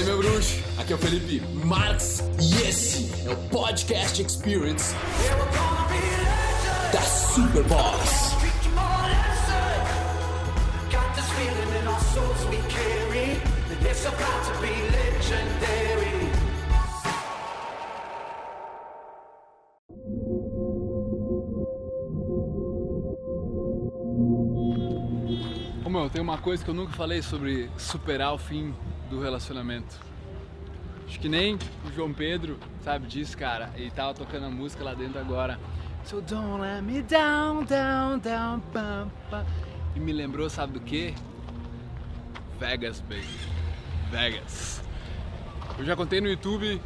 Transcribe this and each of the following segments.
aí, meu bruxo? Aqui é o Felipe Marx e esse é o Podcast Experience da Superboss. Ô meu, tem uma coisa que eu nunca falei sobre superar o fim do relacionamento. Acho que nem o João Pedro sabe disso, cara. Ele tava tocando a música lá dentro agora. So don't let me down, down, down, pam, pam. E me lembrou, sabe do que? Vegas, baby. Vegas. Eu já contei no YouTube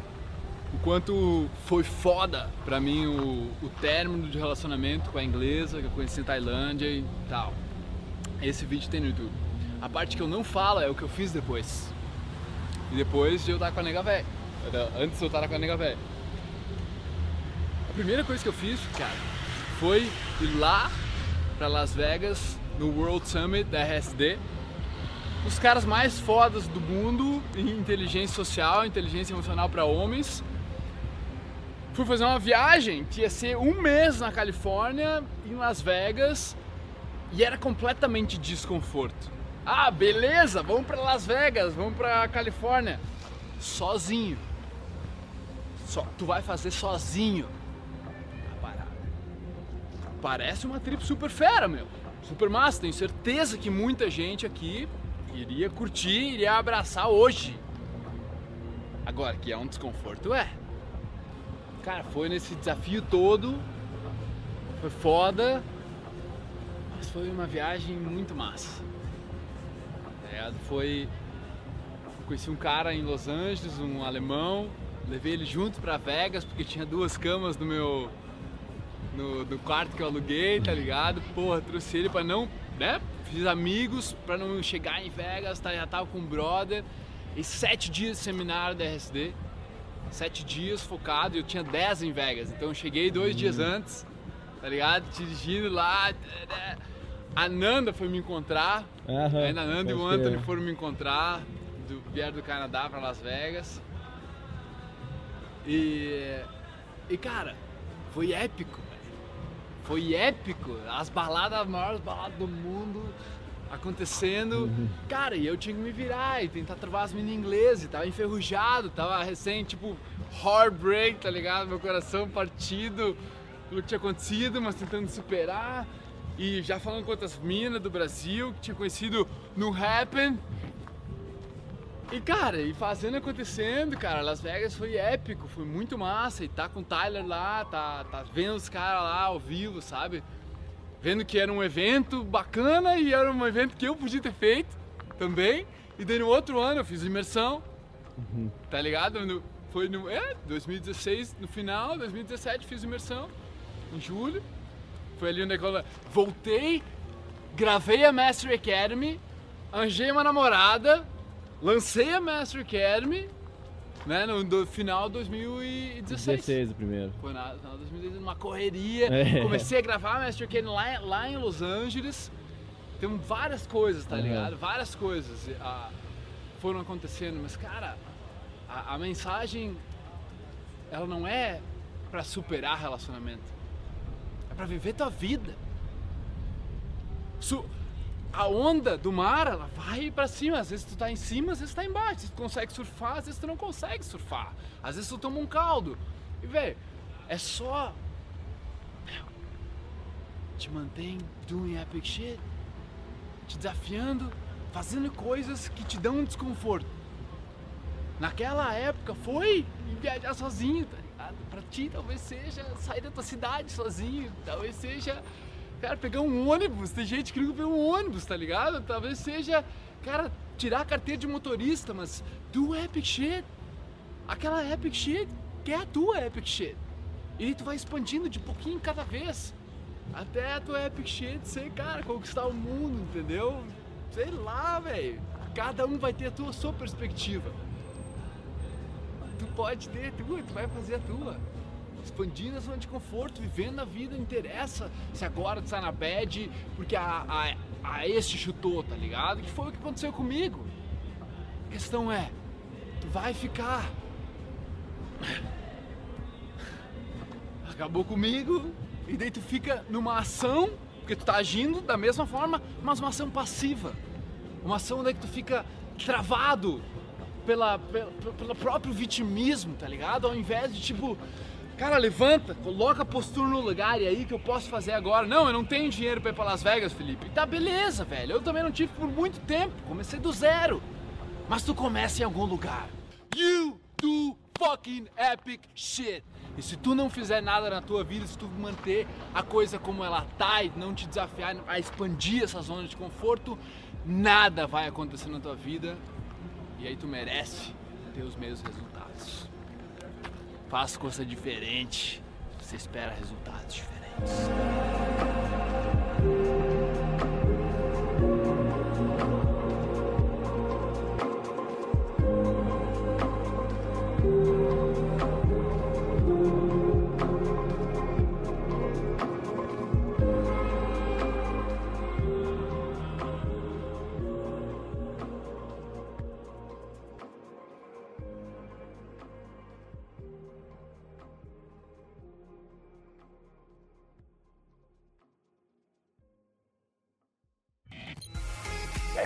o quanto foi foda pra mim o, o término de relacionamento com a inglesa que eu conheci em Tailândia e tal. Esse vídeo tem no YouTube. A parte que eu não falo é o que eu fiz depois. E depois de eu estar com a nega velha. Antes de eu estar com a nega velha. A primeira coisa que eu fiz, cara, foi ir lá pra Las Vegas no World Summit da RSD. Os caras mais fodas do mundo em inteligência social, inteligência emocional para homens. Fui fazer uma viagem que ia ser um mês na Califórnia, em Las Vegas, e era completamente desconforto. Ah, beleza, vamos para Las Vegas, vamos para Califórnia, sozinho. Só, tu vai fazer sozinho. Parece uma trip super fera, meu. Super massa, tenho certeza que muita gente aqui iria curtir, iria abraçar hoje. Agora, que é um desconforto, é. Cara, foi nesse desafio todo, foi foda, mas foi uma viagem muito massa. É, foi. Conheci um cara em Los Angeles, um alemão, levei ele junto pra Vegas porque tinha duas camas no meu. No, no quarto que eu aluguei, tá ligado? Porra, trouxe ele pra não. né? Fiz amigos pra não chegar em Vegas, tá, já tava com um brother. E sete dias de seminário da RSD. Sete dias focado, eu tinha dez em Vegas. Então eu cheguei dois dias antes, tá ligado? Dirigindo lá. A Nanda foi me encontrar. Aham, Aí a Nanda e o Anthony foram me encontrar. Do, vieram do Canadá pra Las Vegas. E. E cara, foi épico, velho. Foi épico. As baladas, as maiores baladas do mundo acontecendo. Uhum. Cara, e eu tinha que me virar e tentar trovar as meninas inglesas. Tava enferrujado, tava recém, tipo, heartbreak, tá ligado? Meu coração partido pelo que tinha acontecido, mas tentando superar. E já falando com outras minas do Brasil que tinha conhecido no Happen. E cara, e fazendo acontecendo, cara, Las Vegas foi épico, foi muito massa. E tá com o Tyler lá, tá, tá vendo os caras lá ao vivo, sabe? Vendo que era um evento bacana e era um evento que eu podia ter feito também. E daí no outro ano eu fiz imersão, tá ligado? No- foi no é, 2016, no final, 2017 fiz imersão, em julho. Foi ali onde eu voltei, gravei a Master Academy, arranjei uma namorada, lancei a Master Academy, né, no do final de 2016. 16 o primeiro. Foi na, no final de 2016, numa correria. É. Comecei a gravar a Master Academy lá, lá em Los Angeles. Tem várias coisas, tá Uhum. ligado? Várias coisas ah, foram acontecendo, mas cara, a, a mensagem ela não é pra superar relacionamento. É pra viver tua vida. Su- a onda do mar, ela vai pra cima. Às vezes tu tá em cima, às vezes tu tá embaixo. Tu consegue surfar, às vezes tu não consegue surfar. Às vezes tu toma um caldo. E, velho, é só. Te mantém doing epic shit. Te desafiando, fazendo coisas que te dão um desconforto. Naquela época foi viajar sozinho, tá ligado? Pra ti talvez seja sair da tua cidade sozinho, talvez seja, cara, pegar um ônibus. Tem gente que nunca pegou um ônibus, tá ligado? Talvez seja, cara, tirar a carteira de motorista, mas do epic shit. Aquela epic shit que é a tua epic shit. E tu vai expandindo de pouquinho cada vez. Até a tua epic shit ser, cara, conquistar o mundo, entendeu? Sei lá, velho. Cada um vai ter a tua sua perspectiva. Tu pode ter a tua, tu vai fazer a tua. Expandindo a zona de conforto, vivendo a vida, não interessa se agora tu tá na bad porque a, a, a este chutou, tá ligado? Que foi o que aconteceu comigo. A questão é, vai ficar. Acabou comigo, e daí tu fica numa ação, porque tu tá agindo da mesma forma, mas uma ação passiva. Uma ação daí que tu fica travado pela, pela, pelo próprio vitimismo, tá ligado? Ao invés de tipo, cara, levanta, coloca a postura no lugar e aí que eu posso fazer agora. Não, eu não tenho dinheiro pra ir pra Las Vegas, Felipe. Tá beleza, velho. Eu também não tive por muito tempo. Comecei do zero. Mas tu começa em algum lugar. You do fucking epic shit. E se tu não fizer nada na tua vida, se tu manter a coisa como ela tá e não te desafiar a expandir essa zona de conforto, nada vai acontecer na tua vida e aí tu merece ter os mesmos resultados. Faça coisa diferente, você espera resultados diferentes.